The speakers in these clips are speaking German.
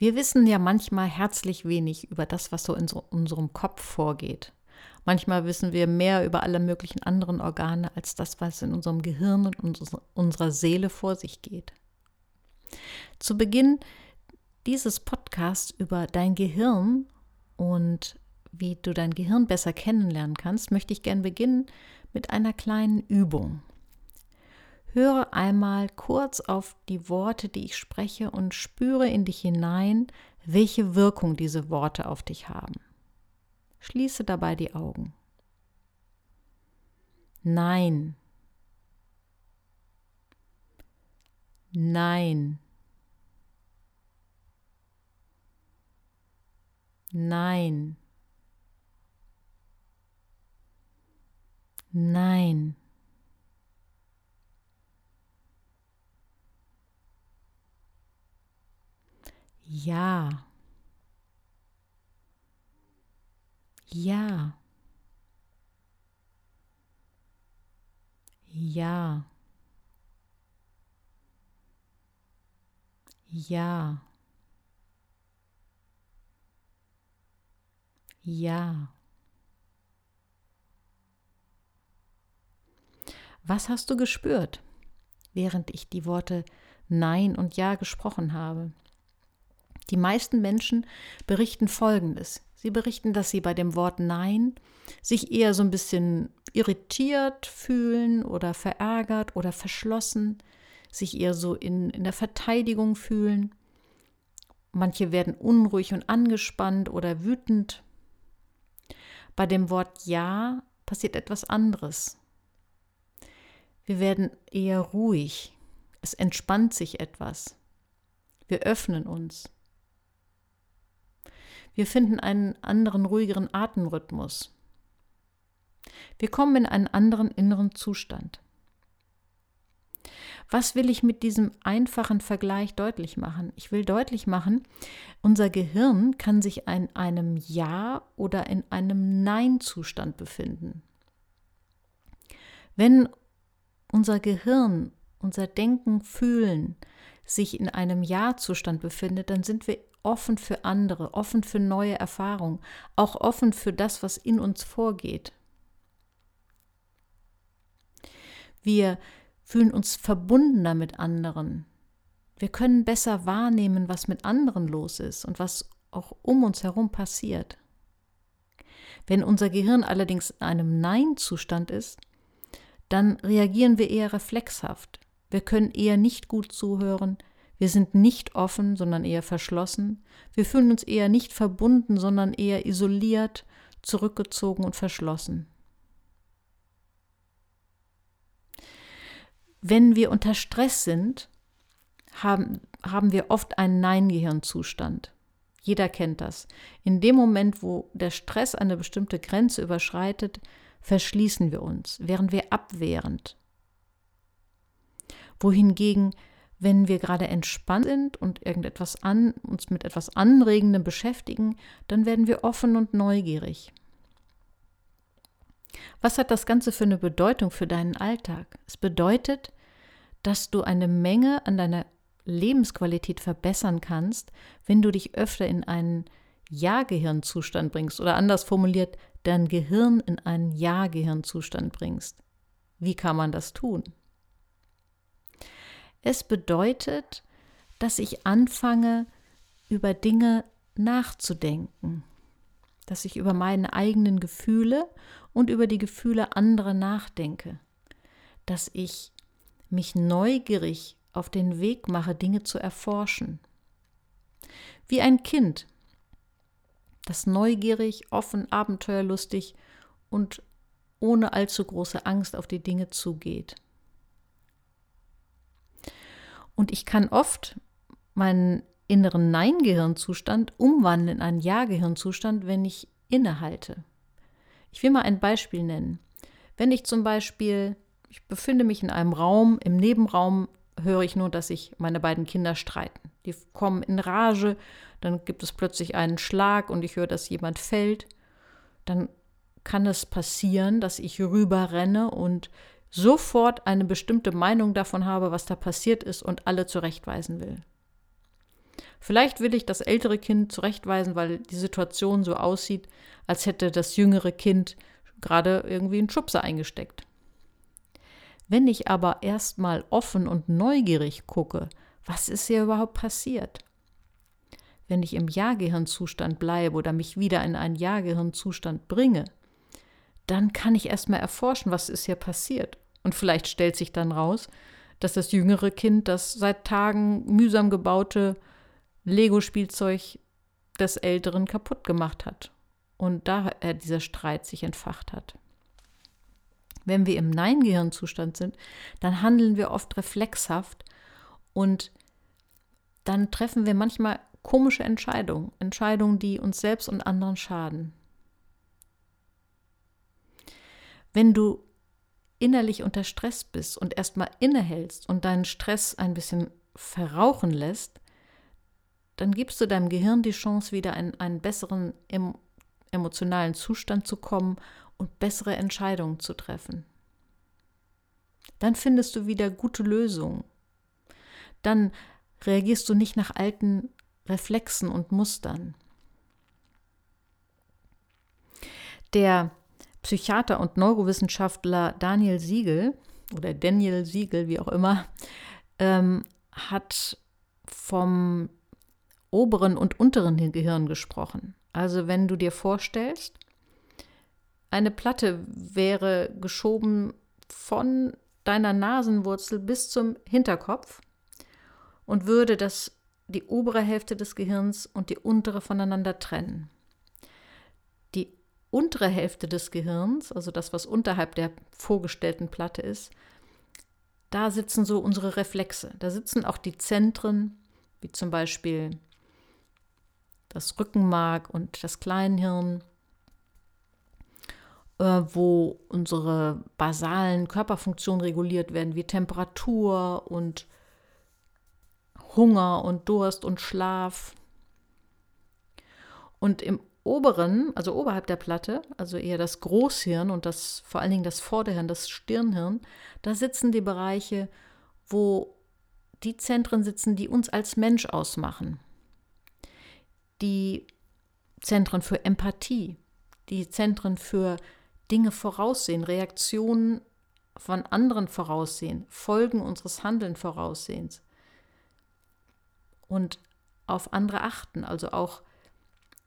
Wir wissen ja manchmal herzlich wenig über das, was so in so unserem Kopf vorgeht. Manchmal wissen wir mehr über alle möglichen anderen Organe als das, was in unserem Gehirn und unserer Seele vor sich geht. Zu Beginn dieses Podcasts über dein Gehirn und wie du dein Gehirn besser kennenlernen kannst, möchte ich gern beginnen mit einer kleinen Übung. Höre einmal kurz auf die Worte, die ich spreche und spüre in dich hinein, welche Wirkung diese Worte auf dich haben. Schließe dabei die Augen. Nein. Nein. Nein. Nein. Ja. Ja. Ja. Ja. Ja. Was hast du gespürt, während ich die Worte Nein und Ja gesprochen habe? Die meisten Menschen berichten Folgendes. Sie berichten, dass sie bei dem Wort Nein sich eher so ein bisschen irritiert fühlen oder verärgert oder verschlossen, sich eher so in, in der Verteidigung fühlen. Manche werden unruhig und angespannt oder wütend. Bei dem Wort Ja passiert etwas anderes. Wir werden eher ruhig. Es entspannt sich etwas. Wir öffnen uns. Wir finden einen anderen, ruhigeren Atemrhythmus. Wir kommen in einen anderen inneren Zustand. Was will ich mit diesem einfachen Vergleich deutlich machen? Ich will deutlich machen, unser Gehirn kann sich in einem Ja oder in einem Nein-Zustand befinden. Wenn unser Gehirn, unser Denken, Fühlen sich in einem Ja-Zustand befindet, dann sind wir offen für andere, offen für neue Erfahrungen, auch offen für das, was in uns vorgeht. Wir fühlen uns verbundener mit anderen. Wir können besser wahrnehmen, was mit anderen los ist und was auch um uns herum passiert. Wenn unser Gehirn allerdings in einem Nein-Zustand ist, dann reagieren wir eher reflexhaft. Wir können eher nicht gut zuhören, wir sind nicht offen, sondern eher verschlossen. Wir fühlen uns eher nicht verbunden, sondern eher isoliert, zurückgezogen und verschlossen. Wenn wir unter Stress sind, haben, haben wir oft einen Nein-Gehirnzustand. Jeder kennt das. In dem Moment, wo der Stress eine bestimmte Grenze überschreitet, verschließen wir uns, wären wir abwehrend. Wohingegen wenn wir gerade entspannt sind und irgendetwas an, uns mit etwas Anregendem beschäftigen, dann werden wir offen und neugierig. Was hat das Ganze für eine Bedeutung für deinen Alltag? Es bedeutet, dass du eine Menge an deiner Lebensqualität verbessern kannst, wenn du dich öfter in einen Ja-Gehirnzustand bringst oder anders formuliert, dein Gehirn in einen Ja-Gehirnzustand bringst. Wie kann man das tun? Es bedeutet, dass ich anfange, über Dinge nachzudenken, dass ich über meine eigenen Gefühle und über die Gefühle anderer nachdenke, dass ich mich neugierig auf den Weg mache, Dinge zu erforschen. Wie ein Kind, das neugierig, offen, abenteuerlustig und ohne allzu große Angst auf die Dinge zugeht. Und ich kann oft meinen inneren Nein-Gehirnzustand umwandeln in einen Ja-Gehirnzustand, wenn ich innehalte. Ich will mal ein Beispiel nennen. Wenn ich zum Beispiel, ich befinde mich in einem Raum, im Nebenraum höre ich nur, dass sich meine beiden Kinder streiten. Die kommen in Rage, dann gibt es plötzlich einen Schlag und ich höre, dass jemand fällt. Dann kann es passieren, dass ich rüber renne und sofort eine bestimmte Meinung davon habe, was da passiert ist und alle zurechtweisen will. Vielleicht will ich das ältere Kind zurechtweisen, weil die Situation so aussieht, als hätte das jüngere Kind gerade irgendwie einen Schubser eingesteckt. Wenn ich aber erstmal offen und neugierig gucke, was ist hier überhaupt passiert? Wenn ich im Ja-Gehirnzustand bleibe oder mich wieder in einen Ja-Gehirnzustand bringe, dann kann ich erstmal erforschen, was ist hier passiert. Und vielleicht stellt sich dann raus, dass das jüngere Kind das seit Tagen mühsam gebaute Lego-Spielzeug des Älteren kaputt gemacht hat. Und daher dieser Streit sich entfacht hat. Wenn wir im Nein-Gehirnzustand sind, dann handeln wir oft reflexhaft und dann treffen wir manchmal komische Entscheidungen, Entscheidungen, die uns selbst und anderen schaden. Wenn du innerlich unter Stress bist und erstmal innehältst und deinen Stress ein bisschen verrauchen lässt, dann gibst du deinem Gehirn die Chance, wieder in einen besseren emotionalen Zustand zu kommen und bessere Entscheidungen zu treffen. Dann findest du wieder gute Lösungen. Dann reagierst du nicht nach alten Reflexen und Mustern. Der Psychiater und Neurowissenschaftler Daniel Siegel oder Daniel Siegel, wie auch immer, ähm, hat vom oberen und unteren Gehirn gesprochen. Also wenn du dir vorstellst, eine Platte wäre geschoben von deiner Nasenwurzel bis zum Hinterkopf und würde das die obere Hälfte des Gehirns und die untere voneinander trennen. Untere Hälfte des Gehirns, also das, was unterhalb der vorgestellten Platte ist, da sitzen so unsere Reflexe. Da sitzen auch die Zentren, wie zum Beispiel das Rückenmark und das Kleinhirn, äh, wo unsere basalen Körperfunktionen reguliert werden, wie Temperatur und Hunger und Durst und Schlaf. Und im oberen, also oberhalb der Platte, also eher das Großhirn und das vor allen Dingen das Vorderhirn, das Stirnhirn, da sitzen die Bereiche, wo die Zentren sitzen, die uns als Mensch ausmachen. Die Zentren für Empathie, die Zentren für Dinge voraussehen, Reaktionen von anderen voraussehen, Folgen unseres Handelns voraussehens und auf andere achten, also auch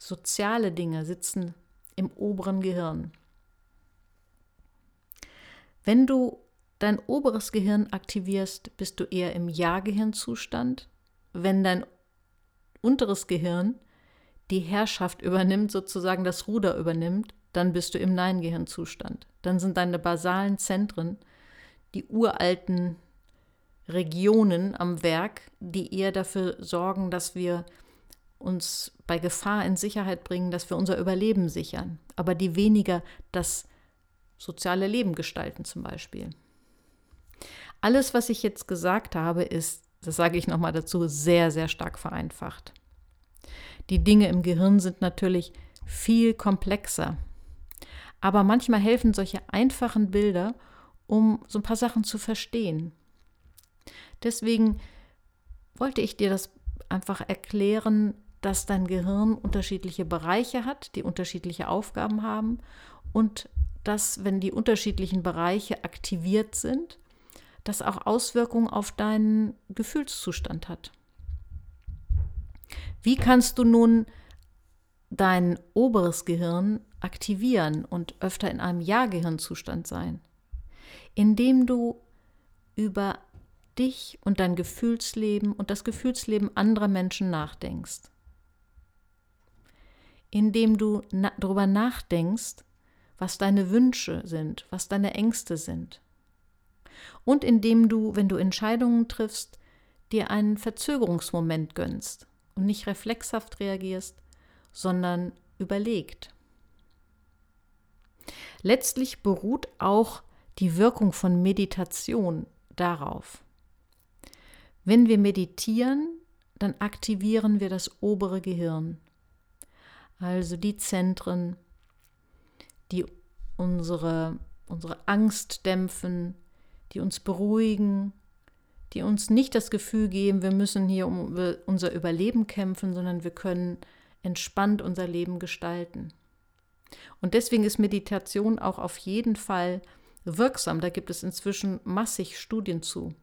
soziale Dinge sitzen im oberen Gehirn. Wenn du dein oberes Gehirn aktivierst, bist du eher im Ja-Gehirnzustand. Wenn dein unteres Gehirn die Herrschaft übernimmt, sozusagen das Ruder übernimmt, dann bist du im Nein-Gehirnzustand. Dann sind deine basalen Zentren, die uralten Regionen am Werk, die eher dafür sorgen, dass wir uns bei Gefahr in Sicherheit bringen, dass wir unser Überleben sichern, aber die weniger das soziale Leben gestalten zum Beispiel. Alles, was ich jetzt gesagt habe, ist, das sage ich nochmal dazu, sehr, sehr stark vereinfacht. Die Dinge im Gehirn sind natürlich viel komplexer, aber manchmal helfen solche einfachen Bilder, um so ein paar Sachen zu verstehen. Deswegen wollte ich dir das einfach erklären, dass dein Gehirn unterschiedliche Bereiche hat, die unterschiedliche Aufgaben haben und dass, wenn die unterschiedlichen Bereiche aktiviert sind, das auch Auswirkungen auf deinen Gefühlszustand hat. Wie kannst du nun dein oberes Gehirn aktivieren und öfter in einem Ja-Gehirnzustand sein? Indem du über dich und dein Gefühlsleben und das Gefühlsleben anderer Menschen nachdenkst. Indem du na darüber nachdenkst, was deine Wünsche sind, was deine Ängste sind. Und indem du, wenn du Entscheidungen triffst, dir einen Verzögerungsmoment gönnst und nicht reflexhaft reagierst, sondern überlegt. Letztlich beruht auch die Wirkung von Meditation darauf. Wenn wir meditieren, dann aktivieren wir das obere Gehirn, also die Zentren, die unsere, unsere Angst dämpfen, die uns beruhigen, die uns nicht das Gefühl geben, wir müssen hier um unser Überleben kämpfen, sondern wir können entspannt unser Leben gestalten. Und deswegen ist Meditation auch auf jeden Fall wirksam. Da gibt es inzwischen massig Studien zu.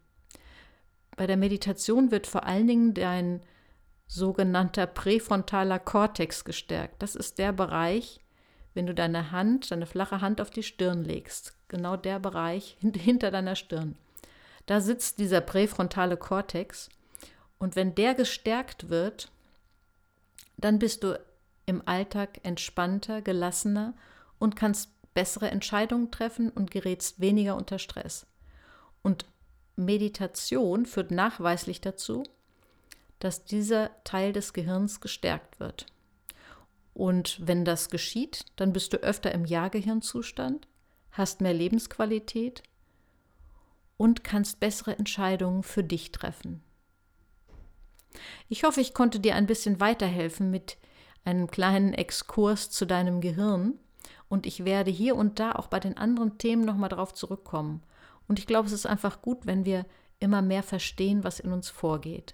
Bei der Meditation wird vor allen Dingen dein sogenannter präfrontaler Kortex gestärkt. Das ist der Bereich, wenn du deine Hand, deine flache Hand auf die Stirn legst. Genau der Bereich hinter deiner Stirn. Da sitzt dieser präfrontale Kortex. Und wenn der gestärkt wird, dann bist du im Alltag entspannter, gelassener und kannst bessere Entscheidungen treffen und gerätst weniger unter Stress. Und Meditation führt nachweislich dazu, dass dieser Teil des Gehirns gestärkt wird. Und wenn das geschieht, dann bist du öfter im Ja-Gehirnzustand, hast mehr Lebensqualität und kannst bessere Entscheidungen für dich treffen. Ich hoffe, ich konnte dir ein bisschen weiterhelfen mit einem kleinen Exkurs zu deinem Gehirn und ich werde hier und da auch bei den anderen Themen nochmal darauf zurückkommen. Und ich glaube, es ist einfach gut, wenn wir immer mehr verstehen, was in uns vorgeht.